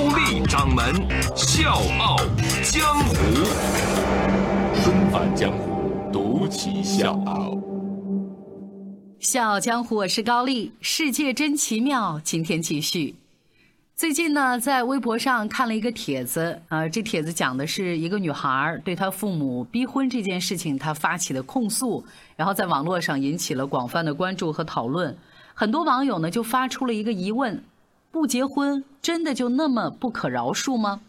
高丽掌门笑傲江湖，重返江湖，独骑笑傲。笑傲江湖，我是高丽。世界真奇妙，今天继续。最近呢，在微博上看了一个帖子，呃，这帖子讲的是一个女孩对她父母逼婚这件事情，她发起的控诉，然后在网络上引起了广泛的关注和讨论。很多网友呢就发出了一个疑问：不结婚真的就那么不可饶恕吗？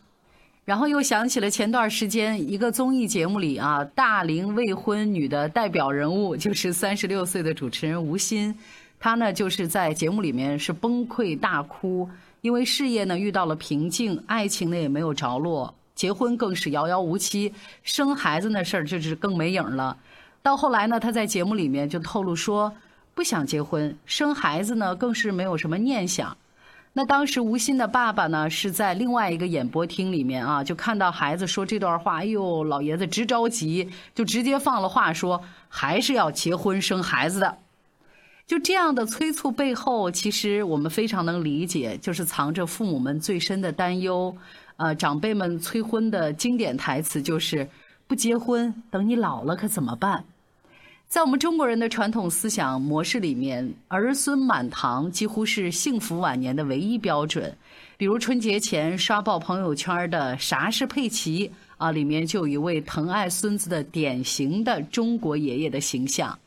然后又想起了前段时间一个综艺节目里啊，大龄未婚女的代表人物就是三十六岁的主持人吴昕，她呢就是在节目里面是崩溃大哭。因为事业呢遇到了瓶颈，爱情呢也没有着落，结婚更是遥遥无期，生孩子那事儿就是更没影了。到后来呢，她在节目里面就透露说不想结婚，生孩子呢更是没有什么念想。那当时吴昕的爸爸呢是在另外一个演播厅里面啊，就看到孩子说这段话，哎呦，老爷子直着急，就直接放了话说还是要结婚生孩子的。就这样的催促背后，其实我们非常能理解，就是藏着父母们最深的担忧。呃，长辈们催婚的经典台词就是“不结婚，等你老了可怎么办？”在我们中国人的传统思想模式里面，儿孙满堂几乎是幸福晚年的唯一标准。比如春节前刷爆朋友圈的“啥是佩奇”啊，里面就有一位疼爱孙子的典型的中国爷爷的形象。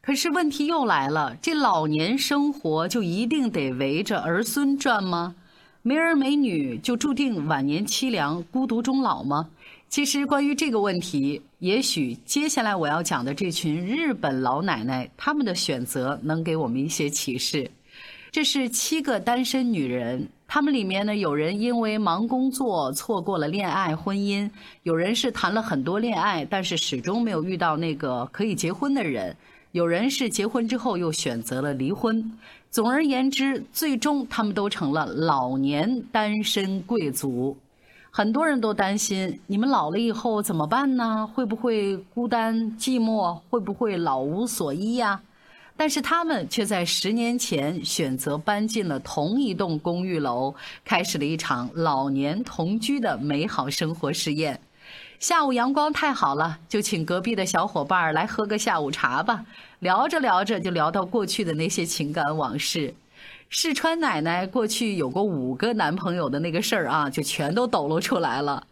可是问题又来了，这老年生活就一定得围着儿孙转吗？没儿没女就注定晚年凄凉、孤独终老吗？其实关于这个问题，也许接下来我要讲的这群日本老奶奶，她们的选择能给我们一些启示。这是七个单身女人，她们里面呢，有人因为忙工作错过了恋爱婚姻，有人是谈了很多恋爱，但是始终没有遇到那个可以结婚的人。有人是结婚之后又选择了离婚，总而言之，最终他们都成了老年单身贵族。很多人都担心，你们老了以后怎么办呢？会不会孤单寂寞？会不会老无所依呀？但是他们却在十年前选择搬进了同一栋公寓楼，开始了一场老年同居的美好生活实验。下午阳光太好了，就请隔壁的小伙伴来喝个下午茶吧。聊着聊着，就聊到过去的那些情感往事。世川奶奶过去有过五个男朋友的那个事儿啊，就全都抖露出来了。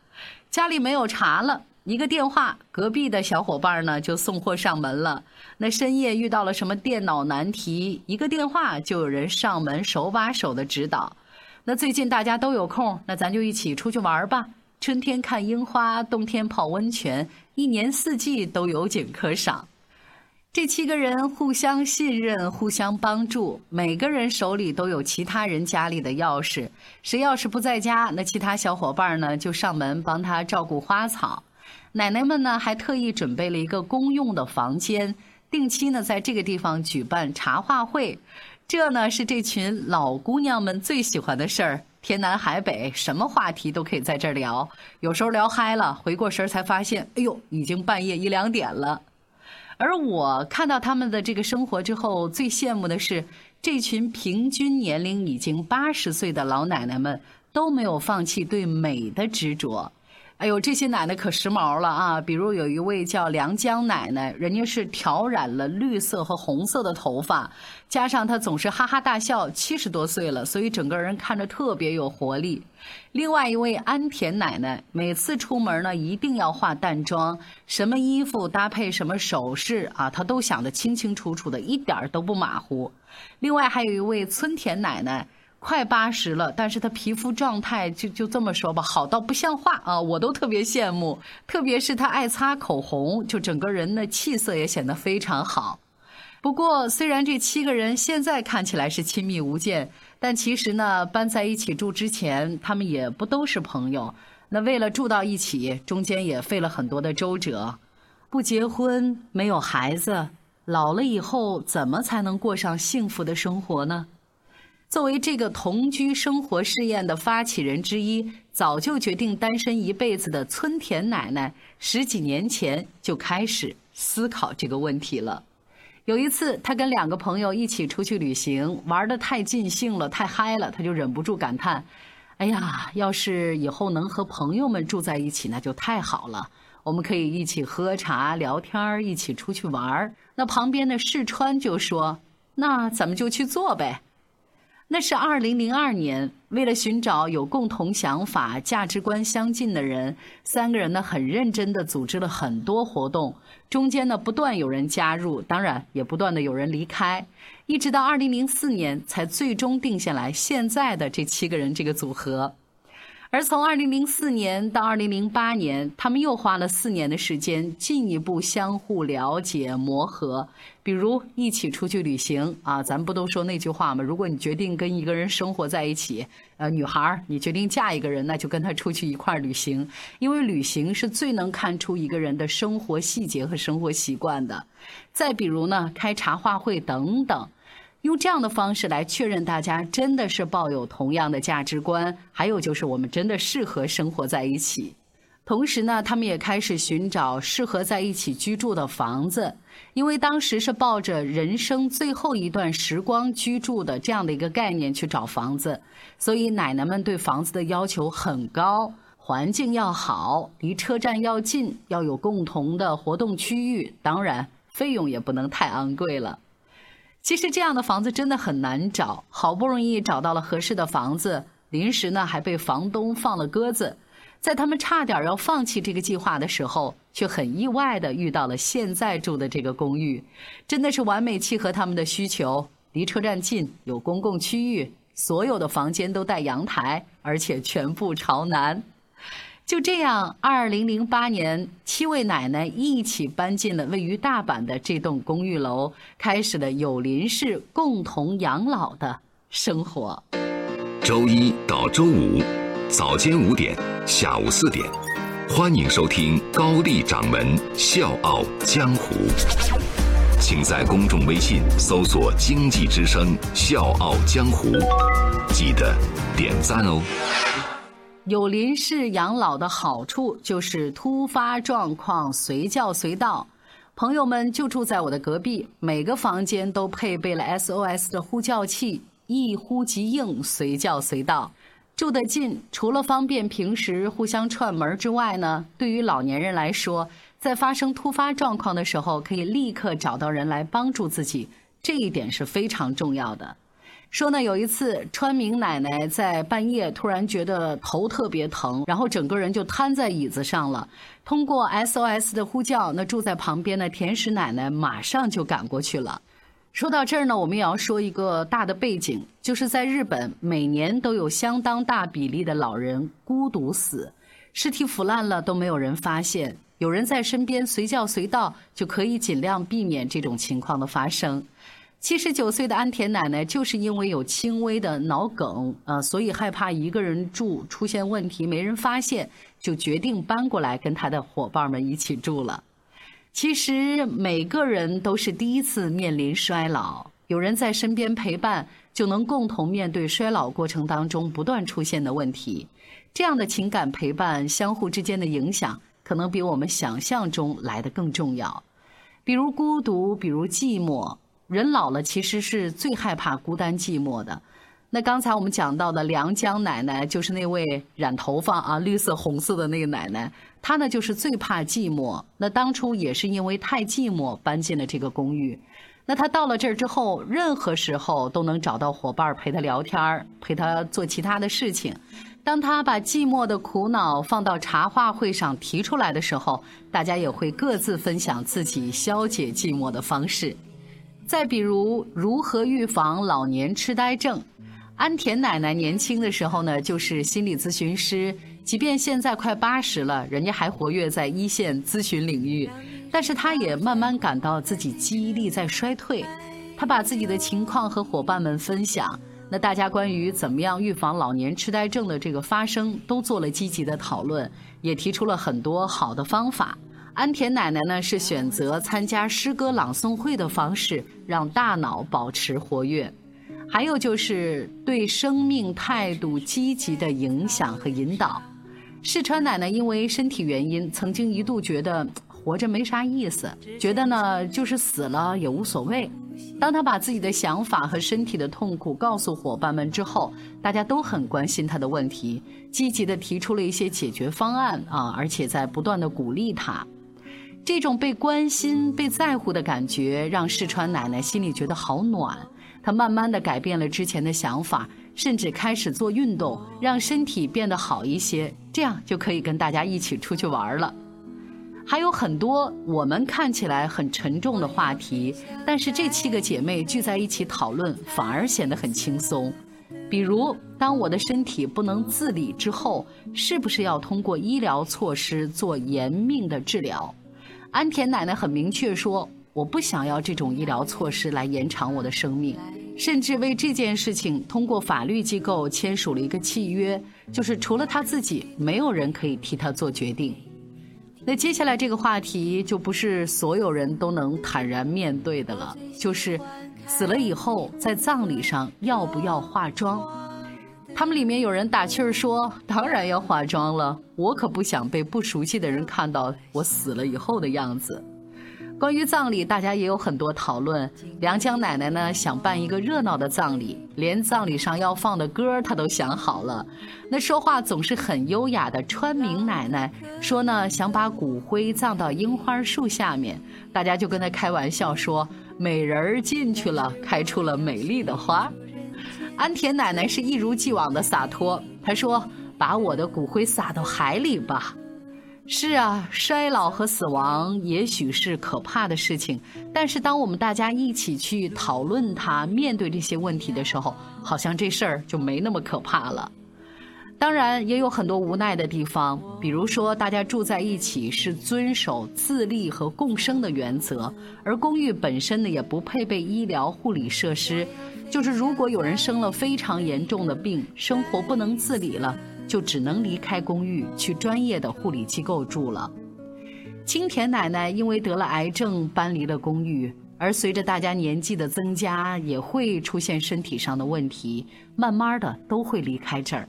家里没有茶了，一个电话，隔壁的小伙伴呢就送货上门了。那深夜遇到了什么电脑难题，一个电话就有人上门手把手的指导。那最近大家都有空，那咱就一起出去玩吧。春天看樱花，冬天泡温泉，一年四季都有景可赏。这七个人互相信任，互相帮助，每个人手里都有其他人家里的钥匙。谁要是不在家，那其他小伙伴呢就上门帮他照顾花草。奶奶们呢还特意准备了一个公用的房间，定期呢在这个地方举办茶话会。这呢是这群老姑娘们最喜欢的事儿。天南海北，什么话题都可以在这儿聊。有时候聊嗨了，回过神儿才发现，哎呦，已经半夜一两点了。而我看到他们的这个生活之后，最羡慕的是这群平均年龄已经八十岁的老奶奶们都没有放弃对美的执着。哎呦，这些奶奶可时髦了啊！比如有一位叫梁江奶奶，人家是挑染了绿色和红色的头发，加上她总是哈哈大笑，七十多岁了，所以整个人看着特别有活力。另外一位安田奶奶，每次出门呢一定要化淡妆，什么衣服搭配什么首饰啊，她都想得清清楚楚的，一点都不马虎。另外还有一位村田奶奶。快八十了，但是她皮肤状态就就这么说吧，好到不像话啊！我都特别羡慕，特别是她爱擦口红，就整个人的气色也显得非常好。不过，虽然这七个人现在看起来是亲密无间，但其实呢，搬在一起住之前，他们也不都是朋友。那为了住到一起，中间也费了很多的周折。不结婚，没有孩子，老了以后怎么才能过上幸福的生活呢？作为这个同居生活试验的发起人之一，早就决定单身一辈子的村田奶奶，十几年前就开始思考这个问题了。有一次，他跟两个朋友一起出去旅行，玩的太尽兴了，太嗨了，他就忍不住感叹：“哎呀，要是以后能和朋友们住在一起，那就太好了。我们可以一起喝茶、聊天，一起出去玩。”那旁边的世川就说：“那咱们就去做呗。”那是二零零二年，为了寻找有共同想法、价值观相近的人，三个人呢很认真的组织了很多活动，中间呢不断有人加入，当然也不断的有人离开，一直到二零零四年才最终定下来现在的这七个人这个组合。而从二零零四年到二零零八年，他们又花了四年的时间，进一步相互了解、磨合。比如一起出去旅行啊，咱不都说那句话吗？如果你决定跟一个人生活在一起，呃，女孩你决定嫁一个人，那就跟他出去一块旅行，因为旅行是最能看出一个人的生活细节和生活习惯的。再比如呢，开茶话会等等。用这样的方式来确认大家真的是抱有同样的价值观，还有就是我们真的适合生活在一起。同时呢，他们也开始寻找适合在一起居住的房子，因为当时是抱着人生最后一段时光居住的这样的一个概念去找房子，所以奶奶们对房子的要求很高，环境要好，离车站要近，要有共同的活动区域，当然费用也不能太昂贵了。其实这样的房子真的很难找，好不容易找到了合适的房子，临时呢还被房东放了鸽子。在他们差点要放弃这个计划的时候，却很意外的遇到了现在住的这个公寓，真的是完美契合他们的需求，离车站近，有公共区域，所有的房间都带阳台，而且全部朝南。就这样，二零零八年，七位奶奶一起搬进了位于大阪的这栋公寓楼，开始了有邻式共同养老的生活。周一到周五，早间五点，下午四点，欢迎收听高丽掌门笑傲江湖。请在公众微信搜索“经济之声笑傲江湖”，记得点赞哦。有邻式养老的好处就是突发状况随叫随到，朋友们就住在我的隔壁，每个房间都配备了 SOS 的呼叫器，一呼即应，随叫随到。住得近，除了方便平时互相串门之外呢，对于老年人来说，在发生突发状况的时候，可以立刻找到人来帮助自己，这一点是非常重要的。说呢，有一次川明奶奶在半夜突然觉得头特别疼，然后整个人就瘫在椅子上了。通过 SOS 的呼叫，那住在旁边的田石奶奶马上就赶过去了。说到这儿呢，我们也要说一个大的背景，就是在日本每年都有相当大比例的老人孤独死，尸体腐烂了都没有人发现，有人在身边随叫随到，就可以尽量避免这种情况的发生。七十九岁的安田奶奶就是因为有轻微的脑梗，呃，所以害怕一个人住出现问题没人发现，就决定搬过来跟她的伙伴们一起住了。其实每个人都是第一次面临衰老，有人在身边陪伴，就能共同面对衰老过程当中不断出现的问题。这样的情感陪伴，相互之间的影响，可能比我们想象中来的更重要。比如孤独，比如寂寞。人老了，其实是最害怕孤单寂寞的。那刚才我们讲到的梁江奶奶，就是那位染头发啊绿色红色的那个奶奶，她呢就是最怕寂寞。那当初也是因为太寂寞搬进了这个公寓。那她到了这儿之后，任何时候都能找到伙伴陪她聊天儿陪她做其他的事情。当她把寂寞的苦恼放到茶话会上提出来的时候，大家也会各自分享自己消解寂寞的方式。再比如，如何预防老年痴呆症？安田奶奶年轻的时候呢，就是心理咨询师，即便现在快八十了，人家还活跃在一线咨询领域。但是她也慢慢感到自己记忆力在衰退，她把自己的情况和伙伴们分享，那大家关于怎么样预防老年痴呆症的这个发生，都做了积极的讨论，也提出了很多好的方法。安田奶奶呢是选择参加诗歌朗诵会的方式，让大脑保持活跃。还有就是对生命态度积极的影响和引导。世川奶奶因为身体原因，曾经一度觉得活着没啥意思，觉得呢就是死了也无所谓。当她把自己的想法和身体的痛苦告诉伙伴们之后，大家都很关心她的问题，积极的提出了一些解决方案啊，而且在不断的鼓励她。这种被关心、被在乎的感觉，让世川奶奶心里觉得好暖。她慢慢的改变了之前的想法，甚至开始做运动，让身体变得好一些，这样就可以跟大家一起出去玩了。还有很多我们看起来很沉重的话题，但是这七个姐妹聚在一起讨论，反而显得很轻松。比如，当我的身体不能自理之后，是不是要通过医疗措施做延命的治疗？安田奶奶很明确说。我不想要这种医疗措施来延长我的生命，甚至为这件事情通过法律机构签署了一个契约，就是除了他自己，没有人可以替他做决定。那接下来这个话题就不是所有人都能坦然面对的了，就是死了以后在葬礼上要不要化妆？他们里面有人打趣儿说：“当然要化妆了，我可不想被不熟悉的人看到我死了以后的样子。”关于葬礼，大家也有很多讨论。梁江奶奶呢，想办一个热闹的葬礼，连葬礼上要放的歌她都想好了。那说话总是很优雅的川明奶奶说呢，想把骨灰葬到樱花树下面，大家就跟她开玩笑说：“美人儿进去了，开出了美丽的花。”安田奶奶是一如既往的洒脱，她说：“把我的骨灰撒到海里吧。”是啊，衰老和死亡也许是可怕的事情，但是当我们大家一起去讨论它、面对这些问题的时候，好像这事儿就没那么可怕了。当然，也有很多无奈的地方，比如说大家住在一起是遵守自立和共生的原则，而公寓本身呢也不配备医疗护理设施，就是如果有人生了非常严重的病，生活不能自理了。就只能离开公寓，去专业的护理机构住了。青田奶奶因为得了癌症，搬离了公寓，而随着大家年纪的增加，也会出现身体上的问题，慢慢的都会离开这儿。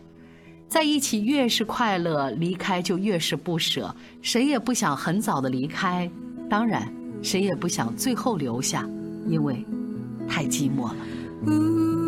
在一起越是快乐，离开就越是不舍，谁也不想很早的离开，当然，谁也不想最后留下，因为太寂寞了。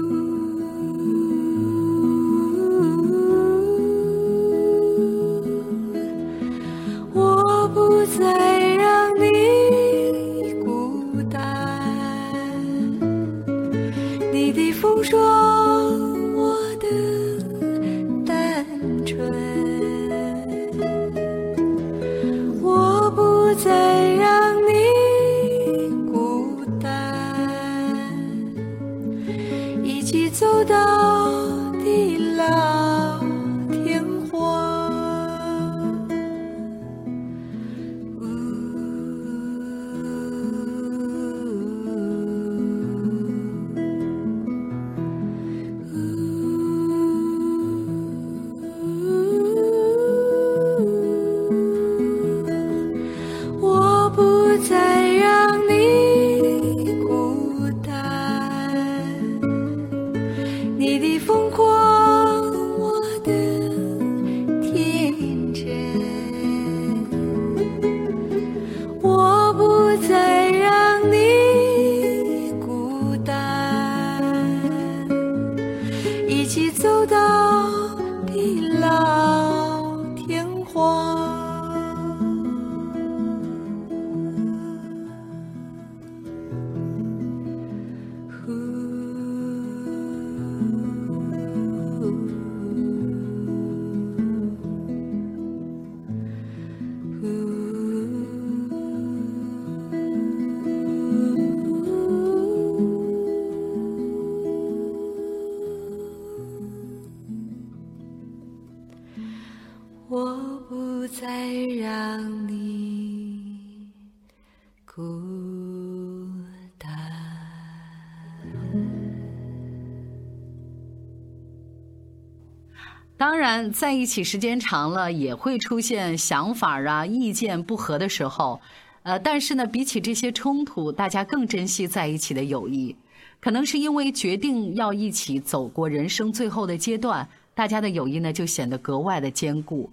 然，在一起时间长了，也会出现想法啊、意见不合的时候。呃，但是呢，比起这些冲突，大家更珍惜在一起的友谊。可能是因为决定要一起走过人生最后的阶段，大家的友谊呢就显得格外的坚固。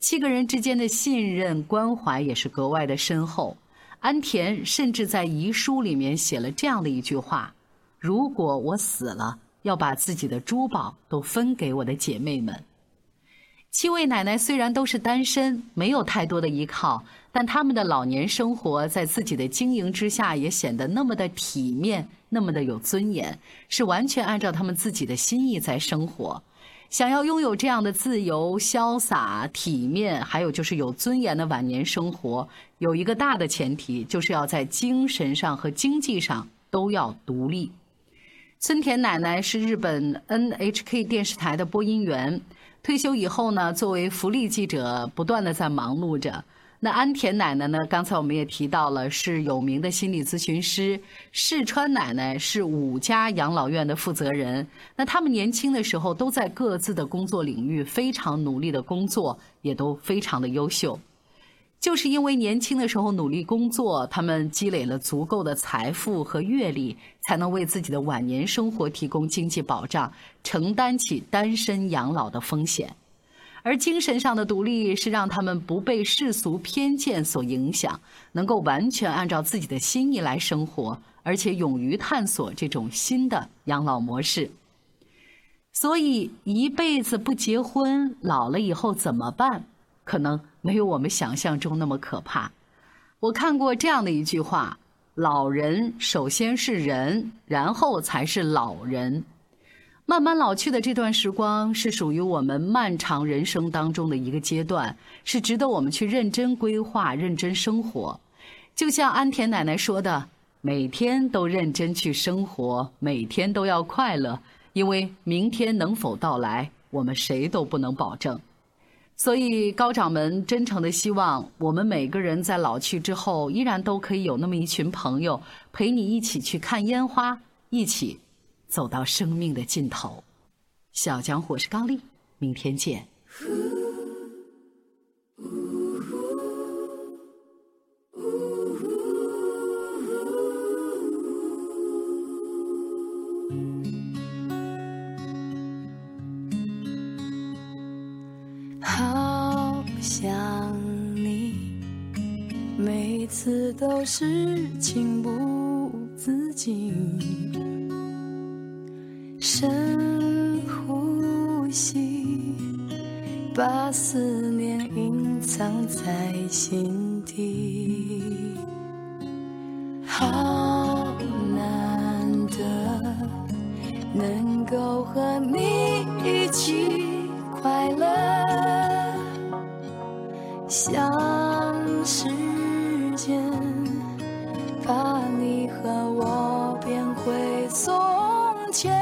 七个人之间的信任关怀也是格外的深厚。安田甚至在遗书里面写了这样的一句话：“如果我死了，要把自己的珠宝都分给我的姐妹们。”七位奶奶虽然都是单身，没有太多的依靠。但他们的老年生活在自己的经营之下，也显得那么的体面，那么的有尊严，是完全按照他们自己的心意在生活。想要拥有这样的自由、潇洒、体面，还有就是有尊严的晚年生活，有一个大的前提，就是要在精神上和经济上都要独立。村田奶奶是日本 NHK 电视台的播音员，退休以后呢，作为福利记者，不断的在忙碌着。那安田奶奶呢？刚才我们也提到了，是有名的心理咨询师。世川奶奶是五家养老院的负责人。那他们年轻的时候都在各自的工作领域非常努力的工作，也都非常的优秀。就是因为年轻的时候努力工作，他们积累了足够的财富和阅历，才能为自己的晚年生活提供经济保障，承担起单身养老的风险。而精神上的独立是让他们不被世俗偏见所影响，能够完全按照自己的心意来生活，而且勇于探索这种新的养老模式。所以，一辈子不结婚，老了以后怎么办？可能没有我们想象中那么可怕。我看过这样的一句话：“老人首先是人，然后才是老人。”慢慢老去的这段时光，是属于我们漫长人生当中的一个阶段，是值得我们去认真规划、认真生活。就像安田奶奶说的：“每天都认真去生活，每天都要快乐，因为明天能否到来，我们谁都不能保证。”所以，高掌门真诚的希望，我们每个人在老去之后，依然都可以有那么一群朋友，陪你一起去看烟花，一起。走到生命的尽头，小江火是高丽，明天见。每次都是情不自禁。深呼吸，把思念隐藏在心底。间把你和我变回从前。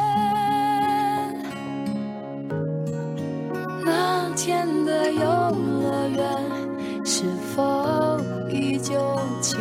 那天的游乐园是否依旧晴